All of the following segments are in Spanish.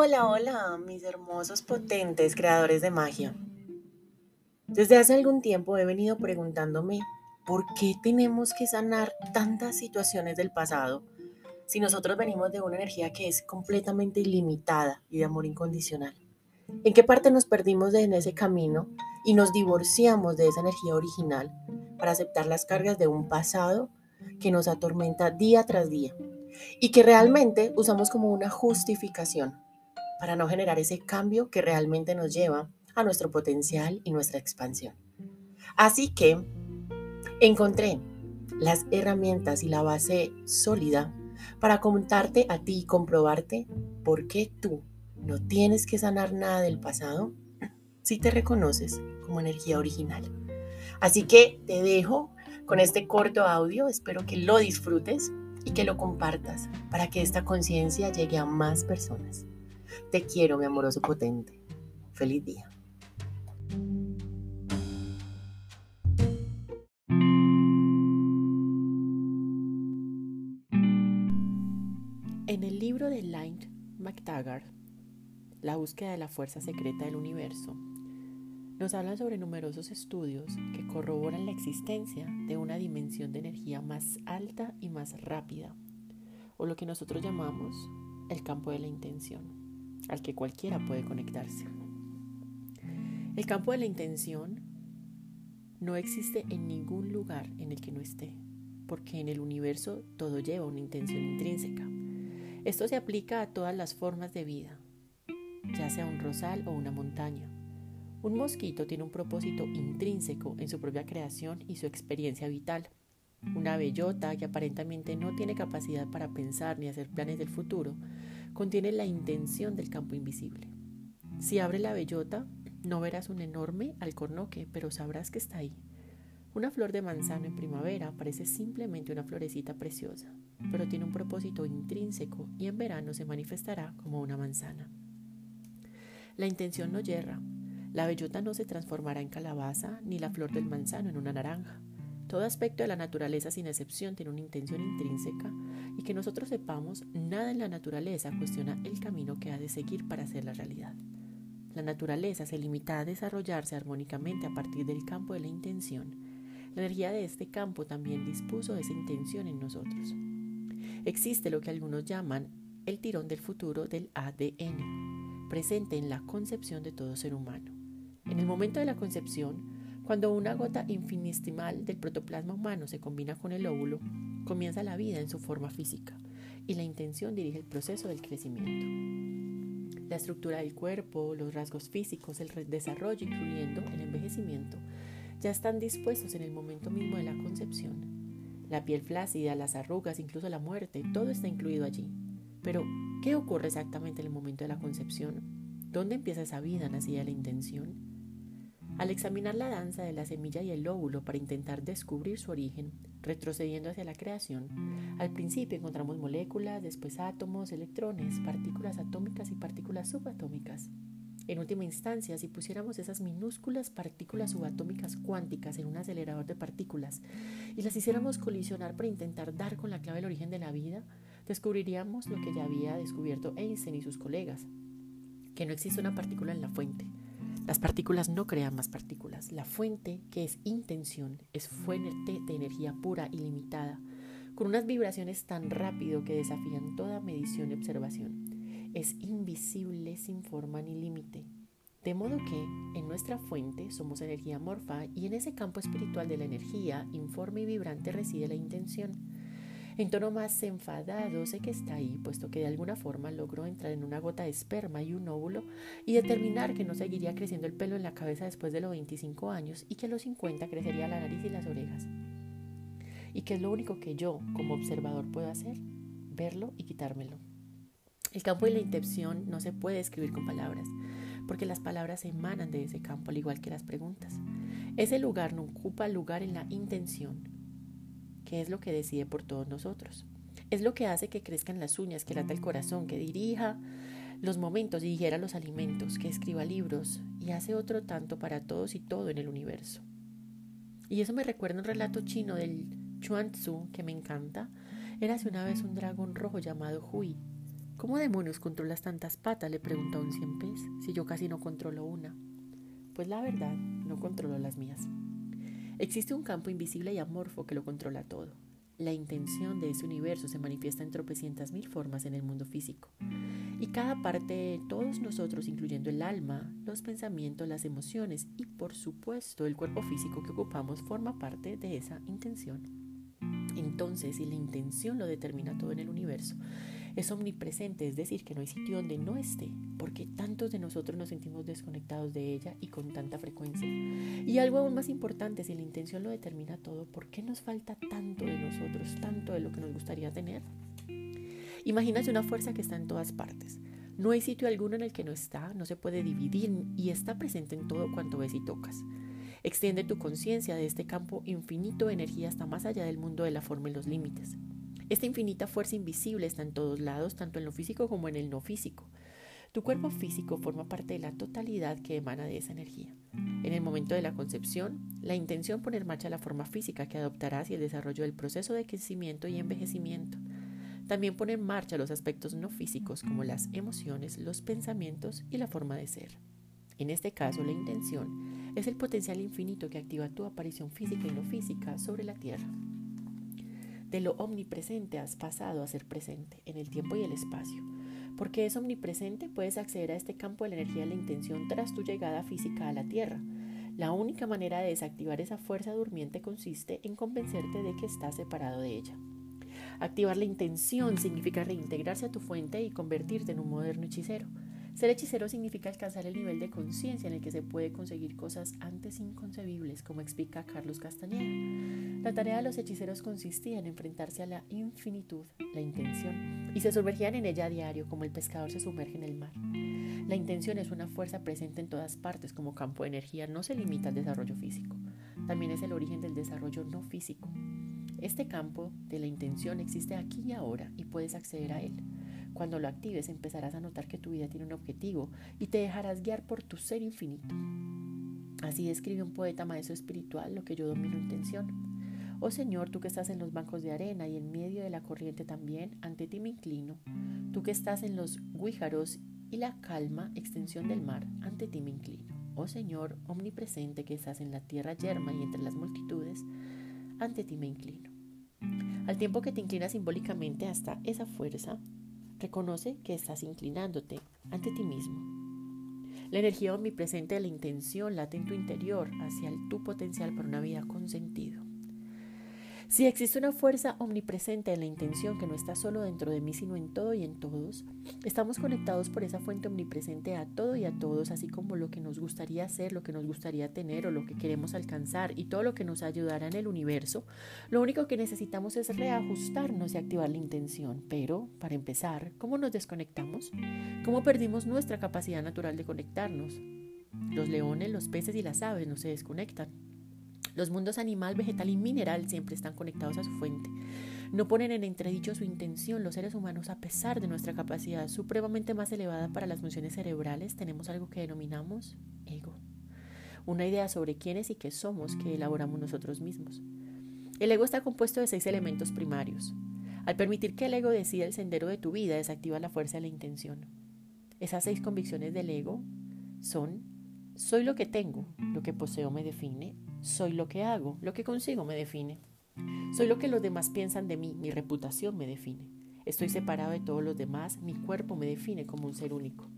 Hola, hola, mis hermosos, potentes creadores de magia. Desde hace algún tiempo he venido preguntándome por qué tenemos que sanar tantas situaciones del pasado si nosotros venimos de una energía que es completamente ilimitada y de amor incondicional. ¿En qué parte nos perdimos en ese camino y nos divorciamos de esa energía original para aceptar las cargas de un pasado que nos atormenta día tras día y que realmente usamos como una justificación para no generar ese cambio que realmente nos lleva a nuestro potencial y nuestra expansión. Así que encontré las herramientas y la base sólida para contarte a ti y comprobarte por qué tú no tienes que sanar nada del pasado si te reconoces como energía original. Así que te dejo con este corto audio, espero que lo disfrutes y que lo compartas para que esta conciencia llegue a más personas. Te quiero, mi amoroso potente. Feliz día. En el libro de Lynd McTaggart, La búsqueda de la fuerza secreta del universo, nos hablan sobre numerosos estudios que corroboran la existencia de una dimensión de energía más alta y más rápida, o lo que nosotros llamamos el campo de la intención, al que cualquiera puede conectarse. El campo de la intención no existe en ningún lugar en el que no esté, porque en el universo todo lleva una intención intrínseca. Esto se aplica a todas las formas de vida, ya sea un rosal o una montaña un mosquito tiene un propósito intrínseco en su propia creación y su experiencia vital. Una bellota que aparentemente no tiene capacidad para pensar ni hacer planes del futuro, contiene la intención del campo invisible. Si abre la bellota, no verás un enorme alcornoque, pero sabrás que está ahí. Una flor de manzano en primavera parece simplemente una florecita preciosa, pero tiene un propósito intrínseco y en verano se manifestará como una manzana. La intención no yerra, la bellota no se transformará en calabaza ni la flor del manzano en una naranja. Todo aspecto de la naturaleza sin excepción tiene una intención intrínseca y que nosotros sepamos, nada en la naturaleza cuestiona el camino que ha de seguir para hacer la realidad. La naturaleza se limita a desarrollarse armónicamente a partir del campo de la intención. La energía de este campo también dispuso esa intención en nosotros. Existe lo que algunos llaman el tirón del futuro del ADN, presente en la concepción de todo ser humano. En el momento de la concepción, cuando una gota infinitesimal del protoplasma humano se combina con el óvulo, comienza la vida en su forma física y la intención dirige el proceso del crecimiento. La estructura del cuerpo, los rasgos físicos, el desarrollo, incluyendo el envejecimiento, ya están dispuestos en el momento mismo de la concepción. La piel flácida, las arrugas, incluso la muerte, todo está incluido allí. Pero, ¿qué ocurre exactamente en el momento de la concepción? ¿Dónde empieza esa vida nacida de la intención? Al examinar la danza de la semilla y el óvulo para intentar descubrir su origen, retrocediendo hacia la creación, al principio encontramos moléculas, después átomos, electrones, partículas atómicas y partículas subatómicas. En última instancia, si pusiéramos esas minúsculas partículas subatómicas cuánticas en un acelerador de partículas y las hiciéramos colisionar para intentar dar con la clave del origen de la vida, descubriríamos lo que ya había descubierto Einstein y sus colegas, que no existe una partícula en la fuente, las partículas no crean más partículas. La fuente, que es intención, es fuente de energía pura y limitada, con unas vibraciones tan rápido que desafían toda medición y observación. Es invisible sin forma ni límite. De modo que en nuestra fuente somos energía morfa y en ese campo espiritual de la energía, informe y vibrante reside la intención. En tono más enfadado, sé que está ahí, puesto que de alguna forma logró entrar en una gota de esperma y un óvulo y determinar que no seguiría creciendo el pelo en la cabeza después de los 25 años y que a los 50 crecería la nariz y las orejas. Y que es lo único que yo, como observador, puedo hacer, verlo y quitármelo. El campo de la intención no se puede escribir con palabras, porque las palabras emanan de ese campo, al igual que las preguntas. Ese lugar no ocupa lugar en la intención, que es lo que decide por todos nosotros. Es lo que hace que crezcan las uñas, que lata el corazón, que dirija los momentos y digiera los alimentos, que escriba libros y hace otro tanto para todos y todo en el universo. Y eso me recuerda un relato chino del Chuan Tzu que me encanta. Era hace una vez un dragón rojo llamado Hui. ¿Cómo demonios controlas tantas patas? le preguntó un cien pies, si yo casi no controlo una. Pues la verdad, no controlo las mías. Existe un campo invisible y amorfo que lo controla todo. La intención de ese universo se manifiesta en tropecientas mil formas en el mundo físico. Y cada parte de todos nosotros, incluyendo el alma, los pensamientos, las emociones y por supuesto el cuerpo físico que ocupamos, forma parte de esa intención. Entonces, si la intención lo determina todo en el universo, es omnipresente, es decir, que no hay sitio donde no esté, porque tantos de nosotros nos sentimos desconectados de ella y con tanta frecuencia. Y algo aún más importante, si la intención lo determina todo, ¿por qué nos falta tanto de nosotros, tanto de lo que nos gustaría tener? Imagínate una fuerza que está en todas partes. No hay sitio alguno en el que no está, no se puede dividir y está presente en todo cuanto ves y tocas. Extiende tu conciencia de este campo infinito de energía hasta más allá del mundo de la forma y los límites. Esta infinita fuerza invisible está en todos lados, tanto en lo físico como en el no físico. Tu cuerpo físico forma parte de la totalidad que emana de esa energía. En el momento de la concepción, la intención pone en marcha la forma física que adoptarás y el desarrollo del proceso de crecimiento y envejecimiento. También pone en marcha los aspectos no físicos como las emociones, los pensamientos y la forma de ser. En este caso, la intención es el potencial infinito que activa tu aparición física y no física sobre la Tierra. De lo omnipresente has pasado a ser presente en el tiempo y el espacio. Porque es omnipresente, puedes acceder a este campo de la energía de la intención tras tu llegada física a la Tierra. La única manera de desactivar esa fuerza durmiente consiste en convencerte de que estás separado de ella. Activar la intención significa reintegrarse a tu fuente y convertirte en un moderno hechicero. Ser hechicero significa alcanzar el nivel de conciencia en el que se puede conseguir cosas antes inconcebibles, como explica Carlos Castañeda. La tarea de los hechiceros consistía en enfrentarse a la infinitud, la intención, y se sumergían en ella a diario, como el pescador se sumerge en el mar. La intención es una fuerza presente en todas partes como campo de energía, no se limita al desarrollo físico. También es el origen del desarrollo no físico. Este campo de la intención existe aquí y ahora y puedes acceder a él. Cuando lo actives empezarás a notar que tu vida tiene un objetivo y te dejarás guiar por tu ser infinito. Así describe un poeta maestro espiritual lo que yo domino intención. Oh Señor, tú que estás en los bancos de arena y en medio de la corriente también, ante ti me inclino. Tú que estás en los guíjaros y la calma extensión del mar, ante ti me inclino. Oh Señor, omnipresente que estás en la tierra yerma y entre las multitudes, ante ti me inclino. Al tiempo que te inclinas simbólicamente hasta esa fuerza, Reconoce que estás inclinándote ante ti mismo. La energía omnipresente de la intención late en tu interior hacia el tu potencial para una vida con sentido. Si existe una fuerza omnipresente en la intención que no está solo dentro de mí, sino en todo y en todos, estamos conectados por esa fuente omnipresente a todo y a todos, así como lo que nos gustaría hacer, lo que nos gustaría tener o lo que queremos alcanzar y todo lo que nos ayudará en el universo. Lo único que necesitamos es reajustarnos y activar la intención. Pero, para empezar, ¿cómo nos desconectamos? ¿Cómo perdimos nuestra capacidad natural de conectarnos? Los leones, los peces y las aves no se desconectan. Los mundos animal, vegetal y mineral siempre están conectados a su fuente. No ponen en entredicho su intención. Los seres humanos, a pesar de nuestra capacidad supremamente más elevada para las funciones cerebrales, tenemos algo que denominamos ego. Una idea sobre quiénes y qué somos que elaboramos nosotros mismos. El ego está compuesto de seis elementos primarios. Al permitir que el ego decida el sendero de tu vida, desactiva la fuerza de la intención. Esas seis convicciones del ego son, soy lo que tengo, lo que poseo me define, soy lo que hago, lo que consigo me define. Soy lo que los demás piensan de mí, mi reputación me define. Estoy separado de todos los demás, mi cuerpo me define como un ser único.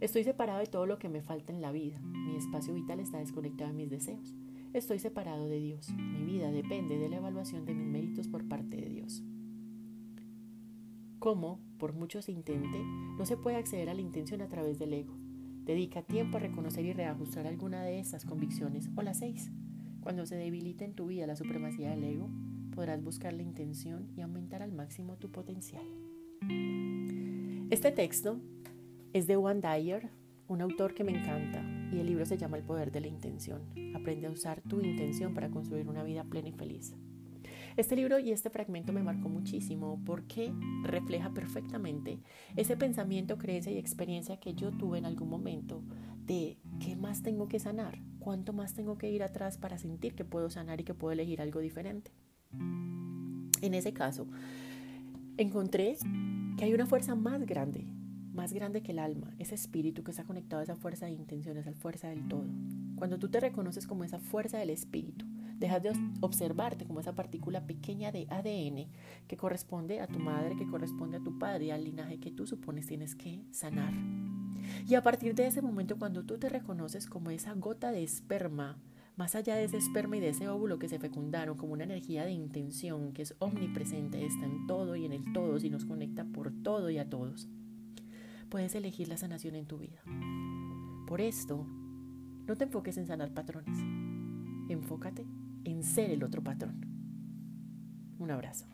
Estoy separado de todo lo que me falta en la vida, mi espacio vital está desconectado de mis deseos. Estoy separado de Dios, mi vida depende de la evaluación de mis méritos por parte de Dios. Como, por mucho se intente, no se puede acceder a la intención a través del ego. Dedica tiempo a reconocer y reajustar alguna de estas convicciones o las seis. Cuando se debilite en tu vida la supremacía del ego, podrás buscar la intención y aumentar al máximo tu potencial. Este texto es de Juan Dyer, un autor que me encanta, y el libro se llama El poder de la intención. Aprende a usar tu intención para construir una vida plena y feliz. Este libro y este fragmento me marcó muchísimo porque refleja perfectamente ese pensamiento, creencia y experiencia que yo tuve en algún momento de qué más tengo que sanar, cuánto más tengo que ir atrás para sentir que puedo sanar y que puedo elegir algo diferente. En ese caso, encontré que hay una fuerza más grande, más grande que el alma, ese espíritu que está conectado a esa fuerza de intenciones, a esa fuerza del todo. Cuando tú te reconoces como esa fuerza del espíritu, dejas de observarte como esa partícula pequeña de ADN que corresponde a tu madre, que corresponde a tu padre al linaje que tú supones tienes que sanar. Y a partir de ese momento, cuando tú te reconoces como esa gota de esperma, más allá de ese esperma y de ese óvulo que se fecundaron como una energía de intención que es omnipresente, está en todo y en el todo y nos conecta por todo y a todos, puedes elegir la sanación en tu vida. Por esto, no te enfoques en sanar patrones, enfócate en ser el otro patrón. Un abrazo.